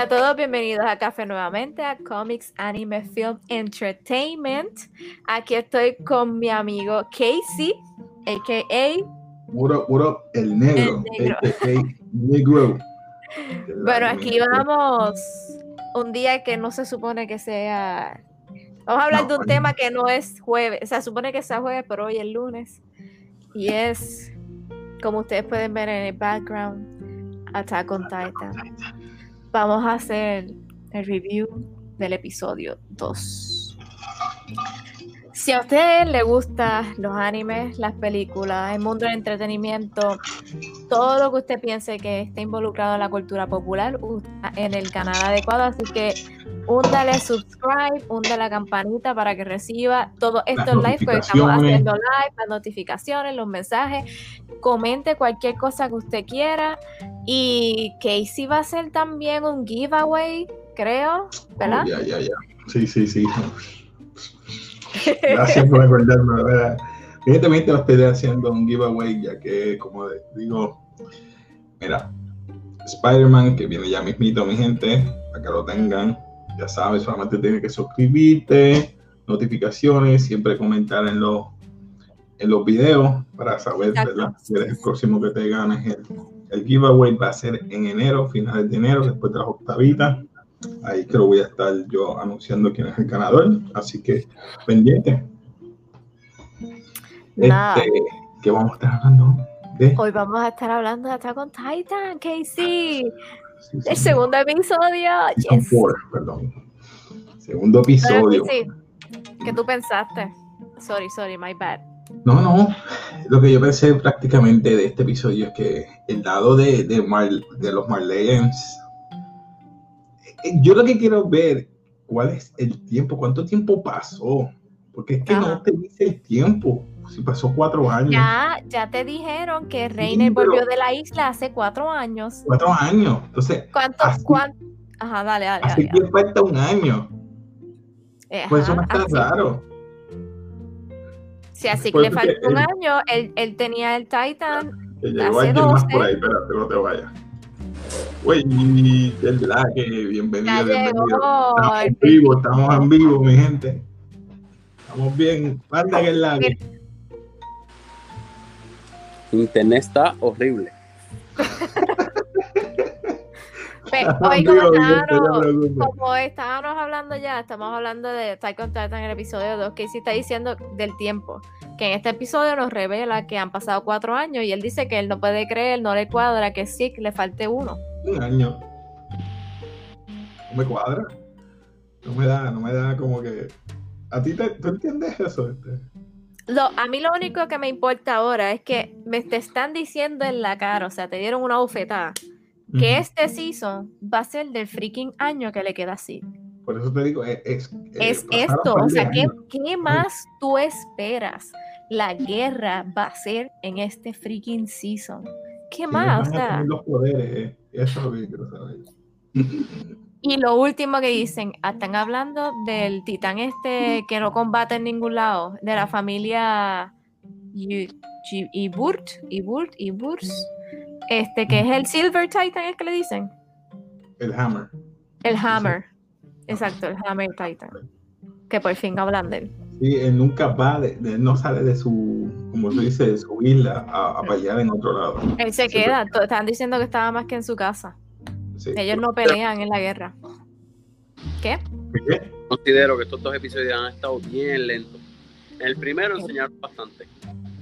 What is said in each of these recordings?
Hola a todos, bienvenidos a Café nuevamente a Comics Anime Film Entertainment. Aquí estoy con mi amigo Casey, a.k.a. What up, what up, el negro, El negro. a.k.a. negro. Bueno, aquí vamos un día que no se supone que sea... Vamos a hablar No, de un hoy tema no. que no es jueves, o sea, supone que sea jueves, pero hoy es lunes. Y es, como ustedes pueden ver en el background, Attack on Titan. Vamos a hacer el review del episodio 2. Si a ustedes les gustan los animes, las películas, el mundo del entretenimiento, todo lo que usted piense que esté involucrado en la cultura popular, usted en el canal adecuado. Así que húndale subscribe, húndale la campanita para que reciba todos estos lives que estamos haciendo live, las notificaciones, los mensajes. Comente cualquier cosa que usted quiera. Y Casey va a hacer también un giveaway, creo, ¿verdad? Oh, ya, ya, ya. Sí, sí, sí. Gracias por recordarme, ¿verdad? Evidentemente estoy haciendo un giveaway, ya que, como digo, mira, Spider-Man, que viene ya mismito, mi gente, para que lo tengan, ya sabes, solamente tienes que suscribirte, notificaciones, siempre comentar en los, en los videos para saber. Si eres el próximo que te ganes el, el giveaway va a ser en enero, finales de enero, después de las octavitas. Ahí que lo voy a estar yo anunciando quién es el ganador. Así que pendiente. Nada. Este, ¿Qué vamos a estar hablando? De, Hoy vamos a estar hablando de Attack on Titan, Casey. Sí, sí, El segundo episodio. Yes. four, perdón. Segundo episodio. Casey, ¿Qué tú pensaste? Sorry, sorry, my bad. No, no. Lo que yo pensé prácticamente de este episodio es que el lado de, de, Mar- de los Marleyans. Yo lo que quiero ver, ¿cuál es el tiempo? ¿Cuánto tiempo pasó? Porque es que Ajá. no te dice el tiempo. Si pasó cuatro años. Ya, ya te dijeron que Reiner pero- volvió de la isla hace cuatro años. Cuatro años. Entonces, ¿Cuánto? Así- cuán- Ajá, dale, dale. así dale, que falta un año. dale. Pues eso Ajá, no está así- raro. Sí, así que Pues le falta un él- año. Él, él tenía el Titan. Que llegó Hace alguien más 12. por ahí, espérate, no te vayas. Güey, el verdad que bienvenido, Ya bienvenido. llegó. Estamos en vivo, estamos en vivo, mi gente. Estamos bien. Manda que el lado. Mira. Internet está horrible. Como estábamos, preocupes. como estábamos hablando ya, estamos hablando de Attack on Titan en el episodio 2, que sí está diciendo del tiempo, que en este episodio nos revela que han pasado cuatro años y él dice que él no puede creer, no le cuadra, que sí, que le falte uno. Un año. No me cuadra. No me da, no me da como que. ¿A ti te, tú entiendes eso? Este? Lo, a mí lo único que me importa ahora es que me te están diciendo en la cara, o sea, te dieron una bofetada, que Ujú. este season va a ser del freaking año que le queda así. Por eso te digo, es. Es, eh, es esto, o sea, ¿qué, qué más tú esperas? La guerra va a ser en este freaking season. ¿Qué ¿Quiénes más? O sea, los poderes? eh? Eso es lo que quiero saber. Y lo último que dicen, ah, están hablando del titán este que no combate en ningún lado, de la familia Iburt, Iburt, Iburs, este que es el Silver Titan, es que le dicen, El Hammer. el Hammer, exacto, el Hammer Titan, que por fin hablan de él. Sí, él nunca va, de, no sale de su, como se dice, de su isla a, a pelear en otro lado. Él se Siempre- queda, están diciendo que estaba más que en su casa. Sí. Ellos no pelean en la guerra. ¿Qué? ¿Qué? Considero que estos dos episodios han estado bien lentos. En el primero enseñaron bastante,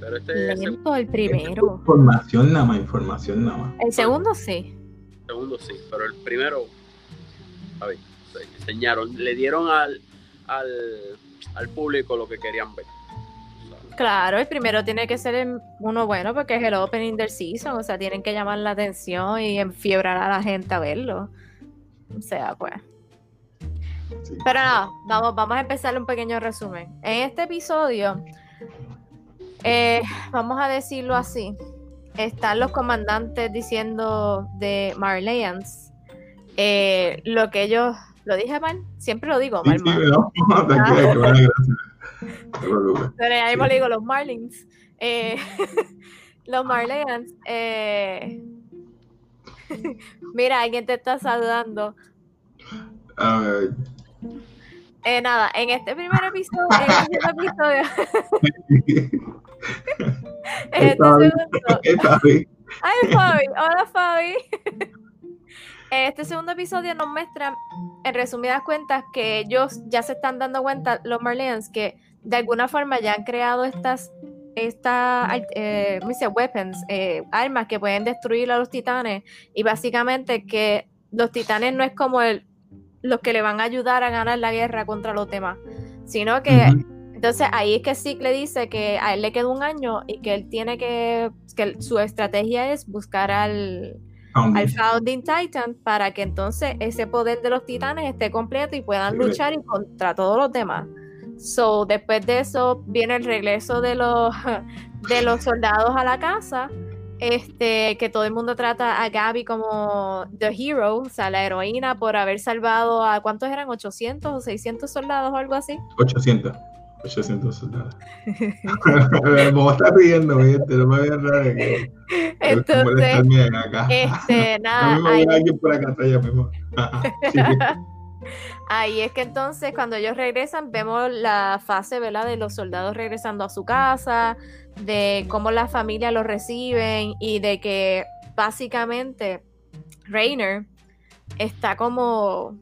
pero este el Lento el primero. Información nada más, información nada más. El segundo sí. segundo sí, pero el primero, a ver, enseñaron, le dieron al, al, al público lo que querían ver. Claro, el primero tiene que ser el- uno bueno porque es el opening del season. O sea, tienen que llamar la atención y enfiebrar a la gente a verlo. O sea, pues. Sí. Pero nada, vamos, vamos a empezar un pequeño resumen. En este episodio, eh, vamos a decirlo así, están los comandantes diciendo de Marleyans eh, lo que ellos, lo dije mal, siempre lo digo Sí, mal, sí, no. No. Pero ahí le digo los Marlins. Eh, los Marleyans, eh, Mira, alguien te está saludando. A ver, Eh, nada, en este primer episodio, en este episodio, en este segundo. Ay, Fabi. Hola, Fabi. Este segundo episodio nos muestra, en resumidas cuentas, que ellos ya se están dando cuenta, los Marleyans, que de alguna forma ya han creado estas, esta, eh, weapons, eh, armas que pueden destruir a los titanes. Y básicamente que los titanes no es como el, los que le van a ayudar a ganar la guerra contra los demás, sino que entonces ahí es que Zeke le dice que a él le queda un año y que él tiene que, que su estrategia es buscar al, Founding. al Founding Titan para que entonces ese poder de los titanes esté completo y puedan luchar y contra todos los demás. So, después de eso viene el regreso de los, de los soldados a la casa. Este, que todo el mundo trata a Gaby como the hero, o sea, la heroína por haber salvado a ¿cuántos eran? ¿800 o 600 soldados o algo así? 800. 800 soldados. Como está pidiendo, ¿viste? No me voy a que que Entonces, acá. este, nada, ahí, por acá mismo. Sí. Ahí es que entonces cuando ellos regresan vemos la fase, ¿verdad? De los soldados regresando a su casa, de cómo las familias los reciben y de que básicamente Rainer está como,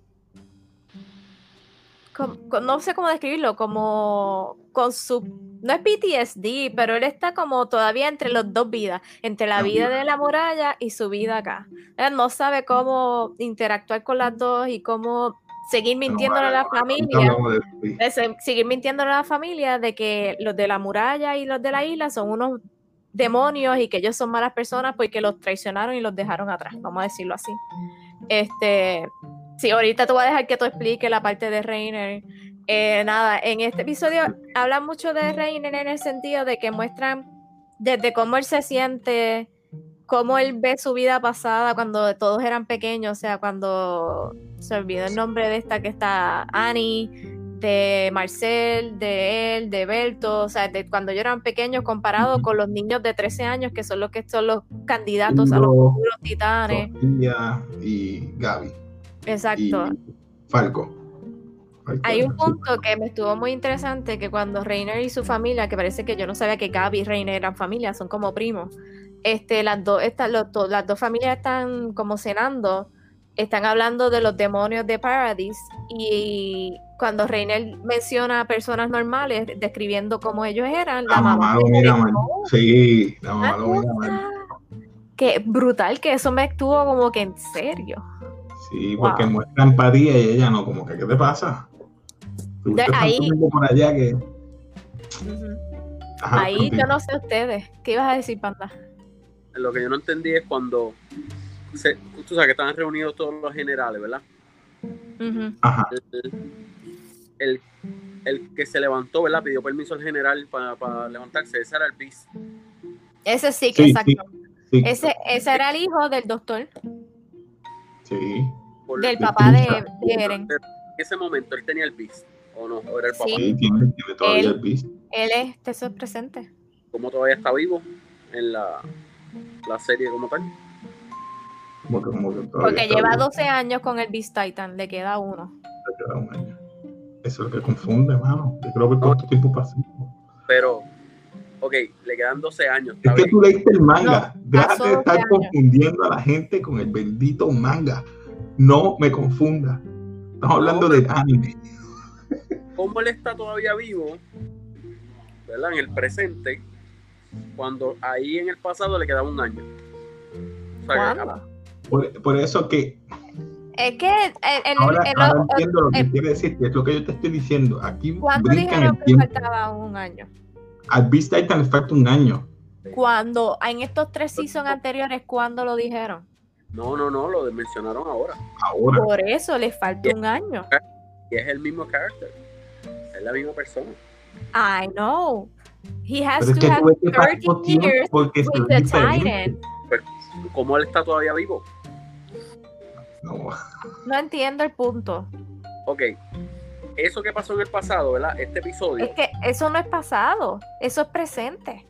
com- com- no sé cómo describirlo, como con su, no es PTSD, pero él está como todavía entre las dos vidas, entre la La vida vida. de la muralla y su vida acá. Él no sabe cómo interactuar con las dos y cómo seguir mintiéndole a la familia. De seguir mintiéndole a la familia de que los de la muralla y los de la isla son unos demonios y que ellos son malas personas porque los traicionaron y los dejaron atrás, vamos a decirlo así. Este, sí, ahorita te voy a dejar que tú expliques la parte de Reiner. Eh, nada, en este episodio hablan mucho de Reiner en el sentido de que muestran desde cómo él se siente, cómo él ve su vida pasada cuando todos eran pequeños, o sea, cuando se olvidó el nombre de esta que está Annie, de Marcel, de él, de Berto, o sea, de cuando ellos eran pequeños comparado con los niños de 13 años que son los que son los candidatos a los futuros titanes. Sofía y Gaby. Exacto. Y Falco. Hay un punto que me estuvo muy interesante que cuando Reiner y su familia, que parece que yo no sabía que Gaby y Reiner eran familia, son como primos. Este, las dos, estas, los to- las dos familias están como cenando, están hablando de los demonios de Paradise y cuando Reiner menciona a personas normales describiendo cómo ellos eran, la, La mamá lo mira dijo, mal. "Oh, Sí, la mamá lo mira mal. cosa". Qué brutal que eso me estuvo como que en serio. Sí, porque Wow. muestra empatía y ella no, como que, ¿qué te pasa? Ahí- por allá que. Ajá, Ahí continúa. yo no sé ustedes. ¿Qué ibas a decir, Panda? Lo que yo no entendí es cuando. Se, tú sabes que estaban reunidos todos los generales, ¿verdad? Ajá, El, el, el que se levantó, ¿verdad? Pidió permiso al general para, para levantarse. Ese era el bis. Ese sí, que Sí, exacto. sí. Ese, ese era el hijo del doctor, sí. Del papá de, de Eren. En ese momento él tenía el bis. ¿O no? ¿O era el papá? Sí. Tiene, tiene todavía Él- el bis. Él es tesoro presente. ¿Cómo todavía está vivo en la, la serie como tal? Como que, como que Porque lleva vivo, 12 años con el Beast Titan, le queda uno. le queda un año. Eso es lo que confunde, mano. Yo creo que cuánto tiempo pasó. Pero, ok, le quedan 12 años. Es que tú leíste el manga. No, Deja de 12 estar años. confundiendo a la gente con el bendito manga. No me confunda. Estamos hablando del anime. ¿Cómo él está todavía vivo? ¿Verdad? En el presente. Cuando ahí en el pasado le quedaba un año. O sea, que- ¿Cuándo? Por, por eso que Es que el, el- ahora, el- ahora el- entiendo lo que el- quiere decir, que es lo que yo te estoy diciendo. Aquí ¿cuándo dijeron el que faltaba un año? Al Beast Titan le falta un año. Cuando en estos tres seasons anteriores, ¿cuándo lo dijeron? no, no, no, lo mencionaron ahora. Ahora. Por eso le falta un año. Y es el mismo character. La misma persona. I know. He has Pero to have tuve que 30 pasó tiempo years with the. Titan. Pues, ¿Cómo él está todavía vivo? No, No entiendo el punto. Ok. Eso que pasó en el pasado, ¿verdad? Este episodio. Es que eso no es pasado, eso es presente.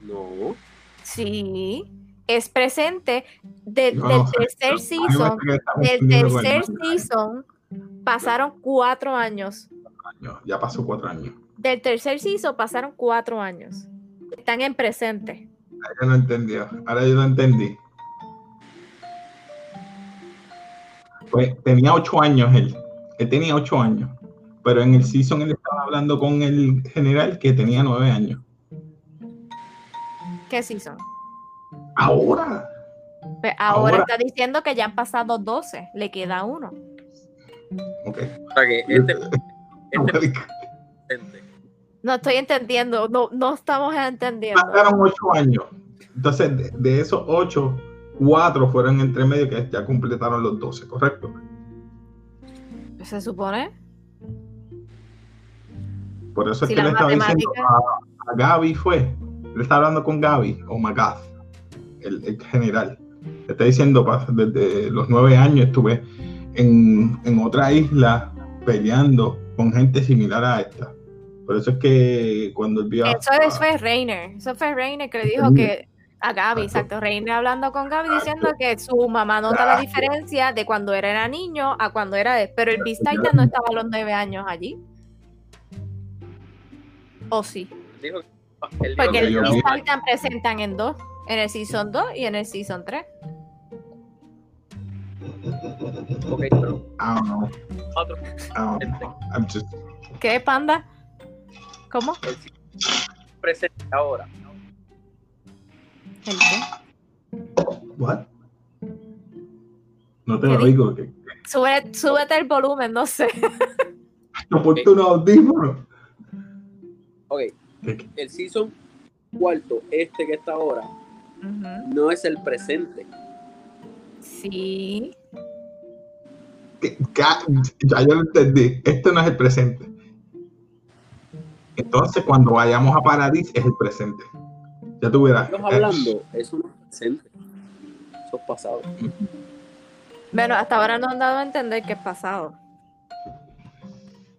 No. Sí. es presente de- No, del tercer no, season. Del tercer season pasaron cuatro años. Años, Ya pasó cuatro años. Del tercer season pasaron cuatro años. Están en presente. Ahora yo no entendí. Ahora yo no entendí. Pues tenía ocho años él. Él tenía ocho años. Pero en el season él estaba hablando con el general que tenía nueve años. ¿Qué season? Ahora. Pues ahora, Ahora. está diciendo que ya han pasado 12, le queda uno. Ok. O sea que este, este. No estoy entendiendo, no, no estamos entendiendo. Pasaron ocho años. Entonces, de, de esos ocho, cuatro fueron entre medio que ya completaron los doce, ¿correcto? Se supone. Por eso es Si que le estaba diciendo a, a Gaby fue. Le estaba hablando con Gaby o Magath, el, el general. Le está diciendo, desde los nueve años estuve en, en otra isla peleando con gente similar a esta. Por eso es que cuando él vio a- Eso es- fue Reiner. Eso fue Reiner que le dijo que a Gaby, exacto. Reiner hablando con Gaby diciendo que su mamá nota la diferencia de cuando era, era niño a cuando era de. Pero el Beast Titan no estaba a los nueve años allí. ¿O sí? Dijo que- él dijo Porque que el Beast Titan presentan en dos. En el Season 2 y en el Season 3. Ok, pero I don't know. otro I don't know. I'm just- ¿Qué, panda? ¿Cómo? el presente ahora. ¿El qué? what? No te ¿Qué lo di- digo. Que, Sube, súbete el volumen, no sé. que ponte audífonos. Ok, el season cuarto, este que está ahora, no es el presente. Sí. Ya yo lo entendí. Esto no es el presente. Entonces, cuando vayamos a Paradis, es el presente. Ya tú verás. Estamos hablando, eso no es presente. Eso es pasado. Bueno, hasta ahora no han dado a entender que es pasado.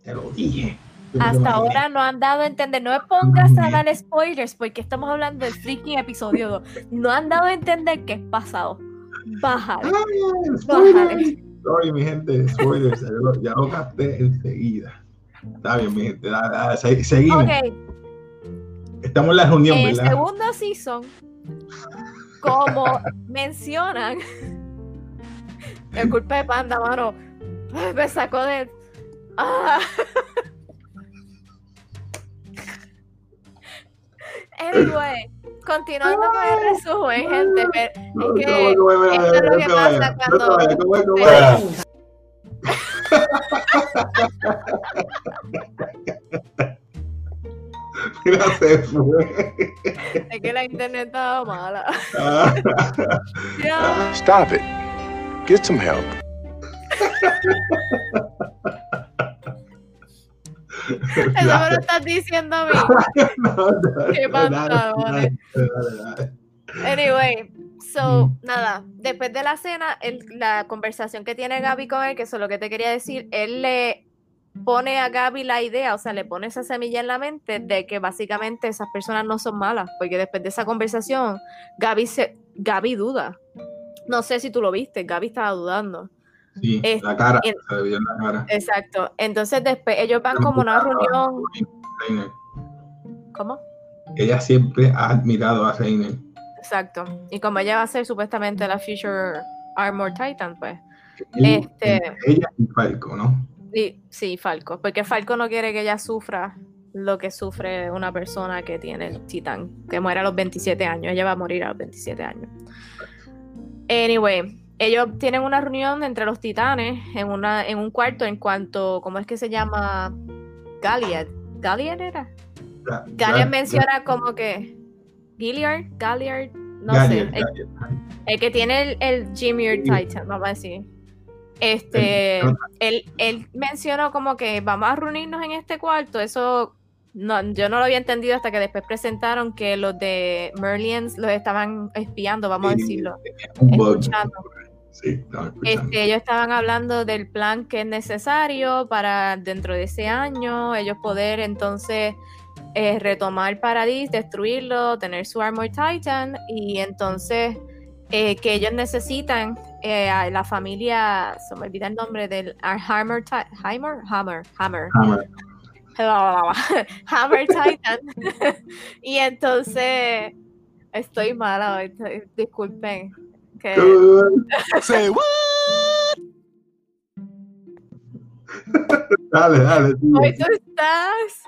Te lo dije. Hasta ahora no han dado a entender. No me pongas a dar spoilers porque estamos hablando del freaking episodio 2. No han dado a entender que es pasado. Bájale. Bájale. Sorry, mi gente. Spoilers. Ya lo, ya lo capté enseguida. Está bien, mi gente. da- da, se- seguimos. Estamos en la reunión, en el ¿verdad? segundo season, como mencionan, el culpa de Panda, mano, me sacó de. Ah. Anyway, continuando con el resumen, gente, pero es que esto es lo que pasa cuando-. Mira, se fue. es que la internet estaba mala. Stop it. Get some help. Eso me lo estás diciendo a mí. No, Qué pantalones. Anyway, so, nada, después de la cena, el- la conversación que tiene Gaby con él, que eso es lo que te quería decir, él le pone a Gaby la idea, o sea, le pone esa semilla en la mente de que básicamente esas personas no son malas, porque después de esa conversación, Gaby, se, Gaby duda. No sé si tú lo viste, Gaby estaba dudando. Sí, la cara, se en la cara. Exacto. Entonces después ellos van como una reunión. Reiner. ¿Cómo? Ella siempre ha admirado a Reiner. Exacto. Y como ella va a ser supuestamente la Future Armor Titan, pues. Este- Ella y Falco, ¿no? Sí, sí, Falco. Porque Falco no quiere que ella sufra lo que sufre una persona que tiene el titán, que muere a los 27 años. Ella va a morir a los 27 años. Anyway, ellos tienen una reunión entre los titanes en, una, en un cuarto en cuanto, ¿cómo es que se llama? Galliard. ¿Galliard era? Galliard menciona como que... Gilliard, Galliard, no Galliard, sé. El, Galliard. el que tiene el, el Jimmy. Titan, vamos a decir. Este, él, él mencionó como que vamos a reunirnos en este cuarto. Eso no, yo no lo había entendido hasta que después presentaron que los de Merlians los estaban espiando, vamos a decirlo. Un bug. Sí. Este, ellos estaban hablando del plan que es necesario para dentro de ese año ellos poder entonces eh, retomar Paradis, destruirlo, tener su Armor Titan y entonces eh, que ellos necesitan eh, a la familia, se me olvida el nombre del Ti- Hammer, Hammer, Hammer, Hammer. Hammer Titan. y entonces estoy mala hoy, disculpen. Que, Say what? Dale, dale. hoy tú estás.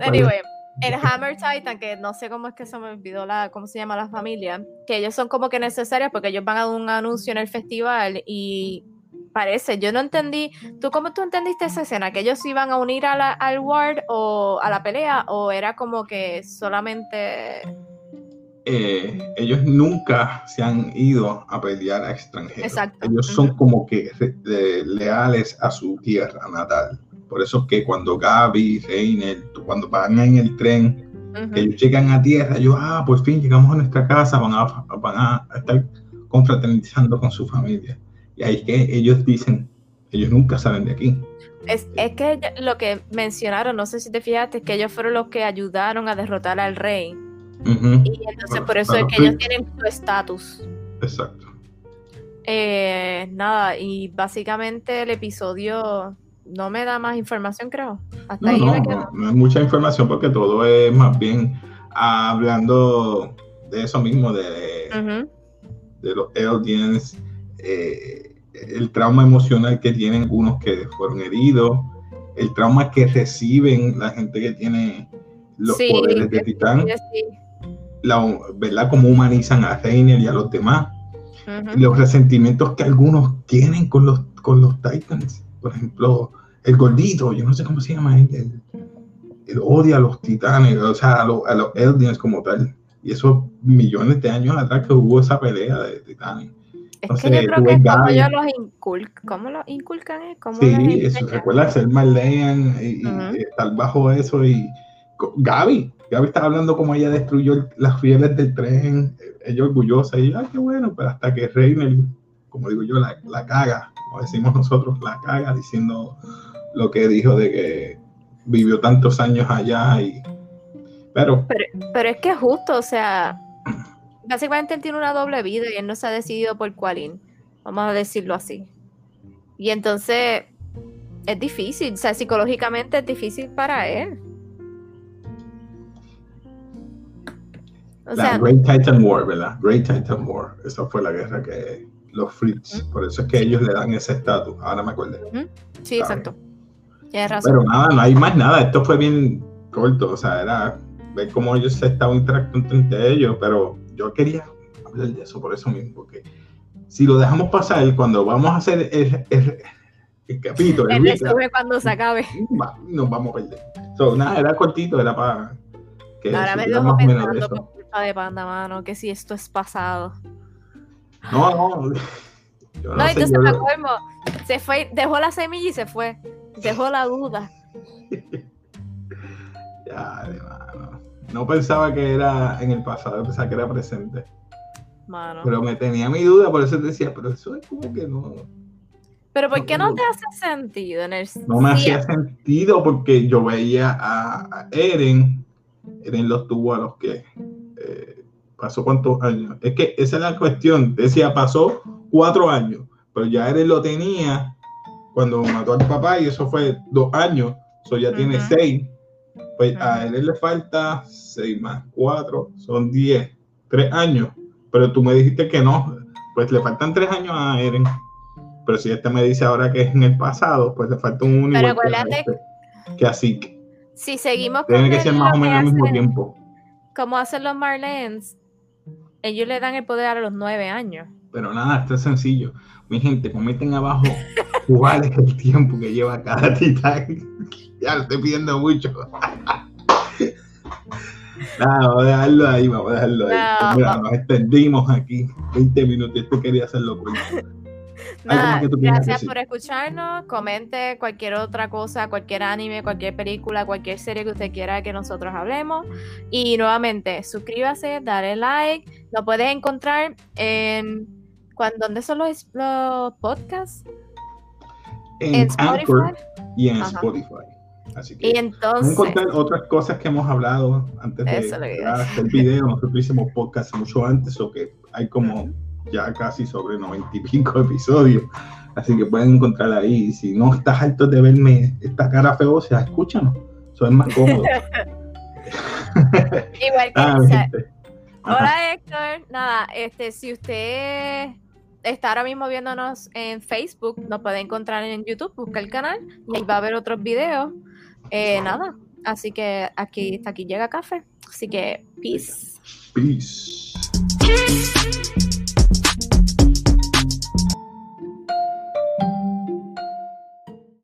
Anyway, el Hammer Titan, que no sé cómo es que se me olvidó la, cómo se llama la familia, que ellos son como que necesarios porque ellos van a dar un anuncio en el festival y parece, yo no entendí, ¿tú cómo tú entendiste esa escena? ¿Que ellos se iban a unir a la, al Ward o a la pelea o era como que solamente... eh, ellos nunca se han ido a pelear a extranjeros. Exacto. Ellos son como que de- leales a su tierra natal. Por eso que cuando Gaby, Reiner, cuando van en el tren, que ellos llegan a tierra, yo, ah, por fin llegamos a nuestra casa, van a, van a estar confraternizando con su familia. Y ahí es que ellos dicen, ellos nunca salen de aquí. Es, es que lo que mencionaron, no sé si te fijaste, que ellos fueron los que ayudaron a derrotar al rey. Y entonces Bueno, por eso es que sí. ellos tienen su estatus. Exacto. Eh, nada, y básicamente el episodio no me da más información, creo. Hasta No, ahí no, me quedo. no, no es mucha información porque todo es más bien hablando de eso mismo, de, de los aliens, eh, el trauma emocional que tienen unos que fueron heridos, el trauma que reciben la gente que tiene los Sí, poderes de Titán, Sí, la, ¿verdad? Cómo humanizan a Reiner y a los demás, ujú. los resentimientos que algunos tienen con los, con los Titans. Por ejemplo, el gordito, yo no sé cómo se llama él, el, el odia a los titanes, o sea, a, los- a los aliens como tal. Y esos millones de años atrás que hubo esa pelea de titanes. Es no que sé, yo creo que es como ellos los inculcan. ¿Cómo los inculcan? eh? ¿Cómo Sí, eso, recuerda ser Marleyan y, y Ujú. estar bajo eso. Y Gaby, Gaby estaba hablando como ella destruyó las fieles del tren, ella orgullosa, y ay, qué bueno, pero hasta que Reiner, como digo yo, la, caga, como decimos nosotros, la caga diciendo lo que dijo de que vivió tantos años allá y pero Pero es que es justo, o sea, básicamente él tiene una doble vida y él no se ha decidido por cuál vamos a decirlo así. Y entonces es difícil, o sea, psicológicamente es difícil para él. O la sea, Great Titan War, ¿verdad? Great Titan War, esa fue la guerra que los Fritz, por eso es que ellos le dan ese estatus, ahora me acuerdo. sí, exacto. Tienes razón. Pero nada, no hay más nada. Esto fue bien corto. O sea, era ver cómo ellos se estaban interactuando entre ellos. Pero yo quería hablar de eso por eso mismo. Porque si lo dejamos pasar, cuando vamos a hacer el, el- el capítulo, el El cuando se acabe. nos vamos a perder. So, nada, era cortito, era para que Ahora me supieran dejo más o menos de pensando culpa de Panda, mano, que si esto es pasado. No, no. Yo No, no sé, entonces yo me colmo. Se fue, dejó la semilla y se fue. Dejó la duda. ya, de mano. No pensaba que era en el pasado, pensaba que era presente. Mano. Pero me tenía mi duda, por eso te decía, pero eso es como que no. Pero ¿por no qué no tengo- te hace sentido en el No me hacía sentido porque yo veía a Eren, Eren los tuvo a los que eh, pasó cuántos años. Es que esa es la cuestión. Decía, pasó cuatro años, pero ya Eren lo tenía cuando mató al papá y eso fue dos años. Eso ya tiene seis. Pues a. Eren le falta seis más cuatro, son diez, tres años. Pero tú me dijiste que no, pues le faltan tres años a Eren. Pero si este me dice ahora que es en el pasado, pues le falta un Pero igual que a acuérdate- que así. Si seguimos Tiene que ser más o menos al mismo tiempo. Como hacen los Marlens, ellos le dan el poder a los nueve años. Pero nada, esto es sencillo. Mi gente, comenten abajo cuál es el tiempo que lleva cada titán. ya lo estoy pidiendo mucho. Nada, vamos a dejarlo ahí, vamos a dejarlo ahí. No, Mira, nos extendimos aquí 20 minutos. Esto quería hacerlo corto. ¿Algo Nada, más que tú gracias por escucharnos. Comente cualquier otra cosa, cualquier anime, cualquier película, cualquier serie que usted quiera que nosotros hablemos. Y nuevamente, suscríbase, dale like. Lo puedes encontrar en. ¿cuán- ¿Dónde son los, los podcasts? En, En Anchor Spotify. y en Ajá. Spotify. Así que Y Vamos a entonces. encontrar otras cosas que hemos hablado antes de hacer video. Nosotros hicimos podcast mucho antes, o que hay como ya casi sobre noventa y pico episodios. Así que pueden encontrar ahí. Si no estás harto de verme esta cara feosa, escúchanos. Eso es más cómodo. Igual que Ah. Hola Héctor, nada, este, si usted está ahora mismo viéndonos en Facebook, nos puede encontrar en YouTube, busca el canal y ahí va a ver otros videos. Eh, nada, así que aquí, hasta aquí llega café. Así que, peace. Peace.